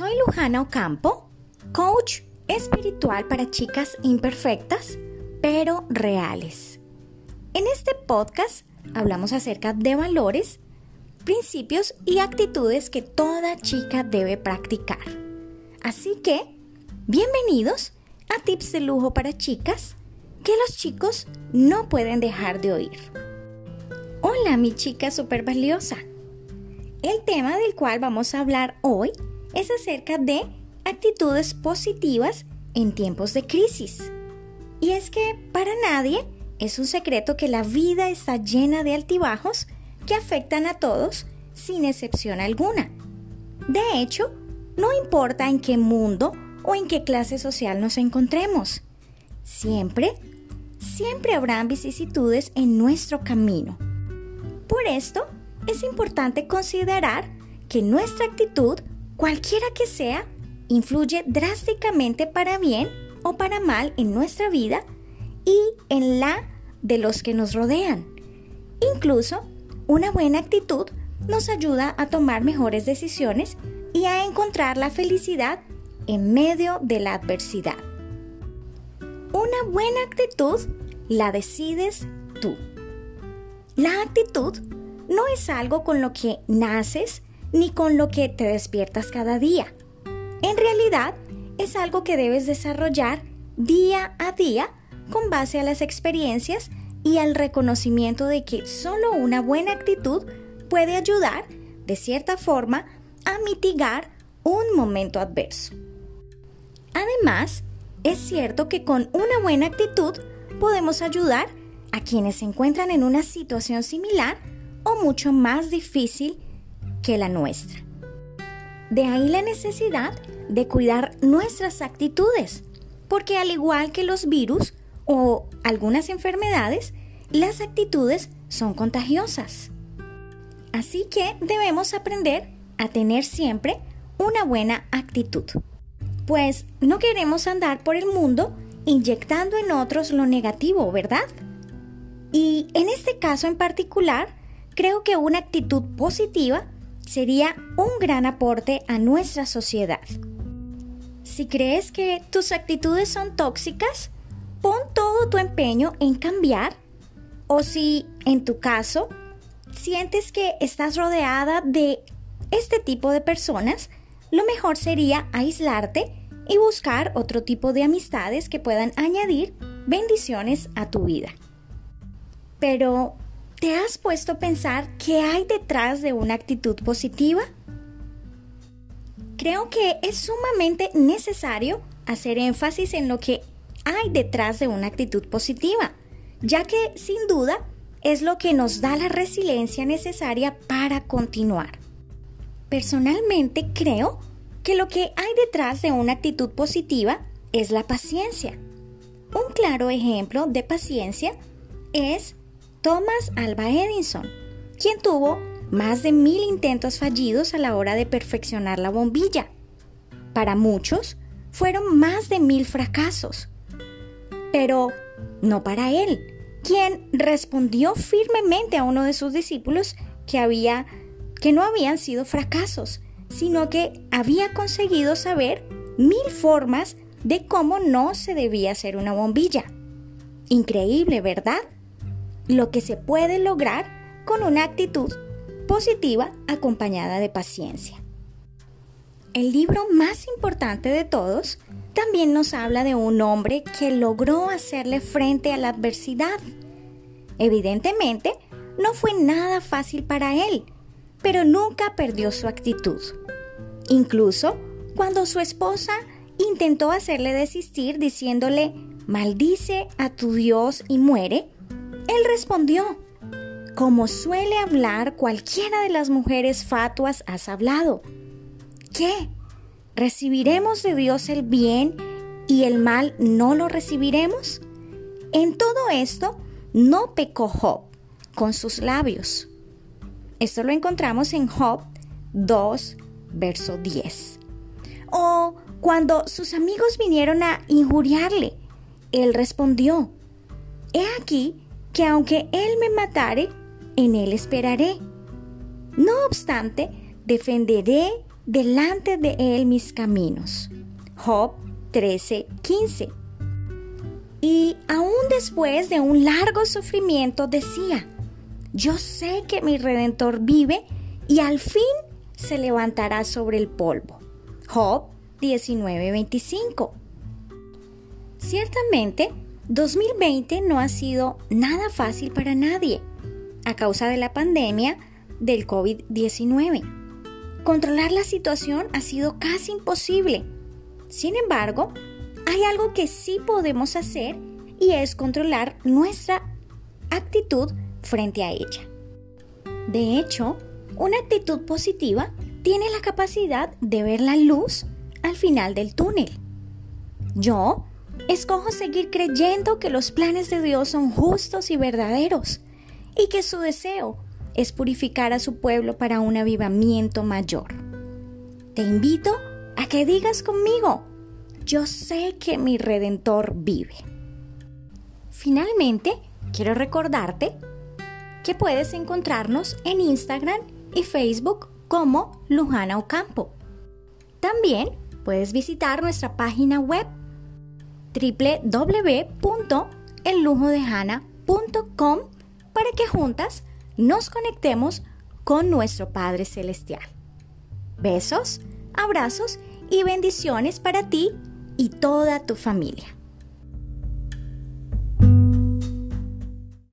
Soy Lujana Ocampo, coach espiritual para chicas imperfectas, pero reales. En este podcast hablamos acerca de valores, principios y actitudes que toda chica debe practicar. Así que, bienvenidos a Tips de Lujo para Chicas que los chicos no pueden dejar de oír. Hola mi chica super valiosa. El tema del cual vamos a hablar hoy es acerca de actitudes positivas en tiempos de crisis. Y es que para nadie es un secreto que la vida está llena de altibajos que afectan a todos sin excepción alguna. De hecho, no importa en qué mundo o en qué clase social nos encontremos, siempre, siempre habrán vicisitudes en nuestro camino. Por esto, es importante considerar que nuestra actitud, cualquiera que sea, influye drásticamente para bien o para mal en nuestra vida y en la de los que nos rodean. Incluso, una buena actitud nos ayuda a tomar mejores decisiones y a encontrar la felicidad en medio de la adversidad. Una buena actitud la decides tú. La actitud no es algo con lo que naces ni con lo que te despiertas cada día. En realidad, es algo que debes desarrollar día a día con base a las experiencias y al reconocimiento de que solo una buena actitud puede ayudar, de cierta forma, a mitigar un momento adverso. Además, es cierto que con una buena actitud podemos ayudar a quienes se encuentran en una situación similar o mucho más difícil que la nuestra. De ahí la necesidad de cuidar nuestras actitudes, porque al igual que los virus o algunas enfermedades, las actitudes son contagiosas. Así que debemos aprender a tener siempre una buena actitud, pues no queremos andar por el mundo inyectando en otros lo negativo, ¿verdad? Y en este caso en particular, creo que una actitud positiva sería un gran aporte a nuestra sociedad. Si crees que tus actitudes son tóxicas, pon todo tu empeño en cambiar. O si, en tu caso, sientes que estás rodeada de este tipo de personas, lo mejor sería aislarte y buscar otro tipo de amistades que puedan añadir bendiciones a tu vida. Pero, ¿te has puesto a pensar qué hay detrás de una actitud positiva? Creo que es sumamente necesario hacer énfasis en lo que hay detrás de una actitud positiva, ya que sin duda es lo que nos da la resiliencia necesaria para continuar. Personalmente creo que lo que hay detrás de una actitud positiva es la paciencia. Un claro ejemplo de paciencia es Thomas Alba Edison, quien tuvo más de mil intentos fallidos a la hora de perfeccionar la bombilla. Para muchos, fueron más de mil fracasos. Pero no para él, quien respondió firmemente a uno de sus discípulos que, había, que no habían sido fracasos, sino que había conseguido saber mil formas de cómo no se debía hacer una bombilla. Increíble, ¿verdad? Lo que se puede lograr con una actitud positiva acompañada de paciencia. El libro más importante de todos también nos habla de un hombre que logró hacerle frente a la adversidad. Evidentemente, no fue nada fácil para él, pero nunca perdió su actitud. Incluso cuando su esposa intentó hacerle desistir diciéndole, maldice a tu Dios y muere, él respondió, como suele hablar cualquiera de las mujeres fatuas has hablado. ¿Qué? ¿Recibiremos de Dios el bien y el mal no lo recibiremos? En todo esto no pecó Job con sus labios. Esto lo encontramos en Job 2, verso 10. O cuando sus amigos vinieron a injuriarle, él respondió, He aquí que aunque Él me matare, en Él esperaré. No obstante, defenderé delante de él mis caminos. Job 13:15. Y aún después de un largo sufrimiento decía, yo sé que mi redentor vive y al fin se levantará sobre el polvo. Job 19:25. Ciertamente, 2020 no ha sido nada fácil para nadie a causa de la pandemia del COVID-19. Controlar la situación ha sido casi imposible. Sin embargo, hay algo que sí podemos hacer y es controlar nuestra actitud frente a ella. De hecho, una actitud positiva tiene la capacidad de ver la luz al final del túnel. Yo escojo seguir creyendo que los planes de Dios son justos y verdaderos y que su deseo es purificar a su pueblo para un avivamiento mayor. Te invito a que digas conmigo, yo sé que mi redentor vive. Finalmente, quiero recordarte que puedes encontrarnos en Instagram y Facebook como Lujana Ocampo. También puedes visitar nuestra página web www.ellujodehana.com para que juntas nos conectemos con nuestro Padre Celestial. Besos, abrazos y bendiciones para ti y toda tu familia.